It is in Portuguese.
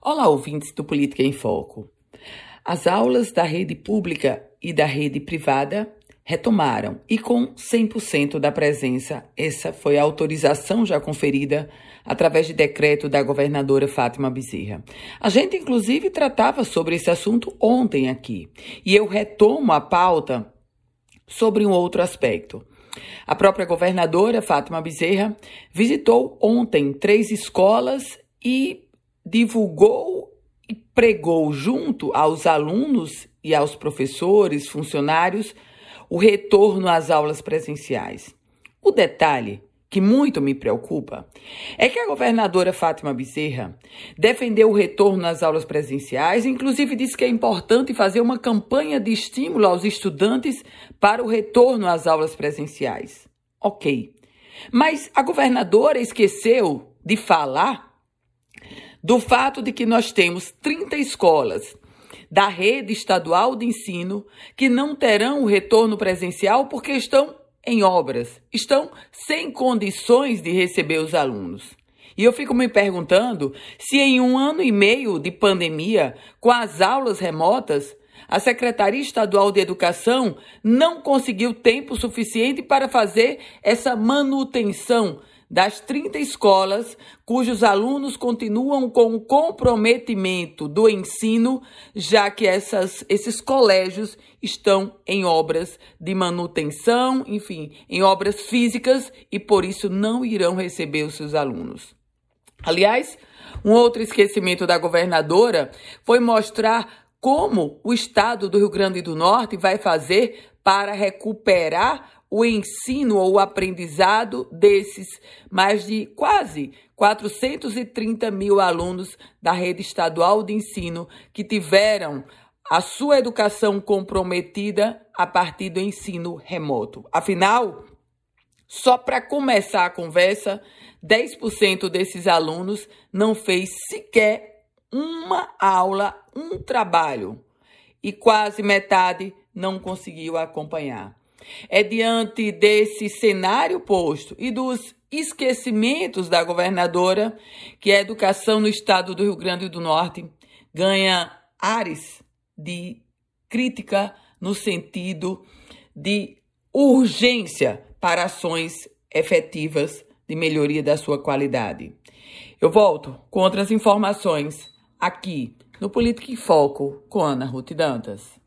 Olá, ouvintes do Política em Foco. As aulas da rede pública e da rede privada retomaram e com 100% da presença. Essa foi a autorização já conferida através de decreto da governadora Fátima Bezerra. A gente, inclusive, tratava sobre esse assunto ontem aqui e eu retomo a pauta sobre um outro aspecto. A própria governadora Fátima Bezerra visitou ontem três escolas e divulgou e pregou junto aos alunos e aos professores, funcionários, o retorno às aulas presenciais. O detalhe que muito me preocupa é que a governadora Fátima Bezerra defendeu o retorno às aulas presenciais, inclusive disse que é importante fazer uma campanha de estímulo aos estudantes para o retorno às aulas presenciais. Ok. Mas a governadora esqueceu de falar do fato de que nós temos 30 escolas da rede estadual de ensino que não terão o retorno presencial porque estão em obras, estão sem condições de receber os alunos. E eu fico me perguntando se em um ano e meio de pandemia, com as aulas remotas, a Secretaria Estadual de Educação não conseguiu tempo suficiente para fazer essa manutenção das 30 escolas cujos alunos continuam com o comprometimento do ensino, já que essas, esses colégios estão em obras de manutenção, enfim, em obras físicas e por isso não irão receber os seus alunos. Aliás, um outro esquecimento da governadora foi mostrar como o estado do Rio Grande do Norte vai fazer para recuperar o ensino ou o aprendizado desses mais de quase 430 mil alunos da rede estadual de ensino que tiveram a sua educação comprometida a partir do ensino remoto. Afinal, só para começar a conversa, 10% desses alunos não fez sequer uma aula, um trabalho, e quase metade não conseguiu acompanhar. É diante desse cenário posto e dos esquecimentos da governadora que a educação no estado do Rio Grande do Norte ganha ares de crítica no sentido de urgência para ações efetivas de melhoria da sua qualidade. Eu volto com outras informações aqui no Política em Foco com Ana Ruth Dantas.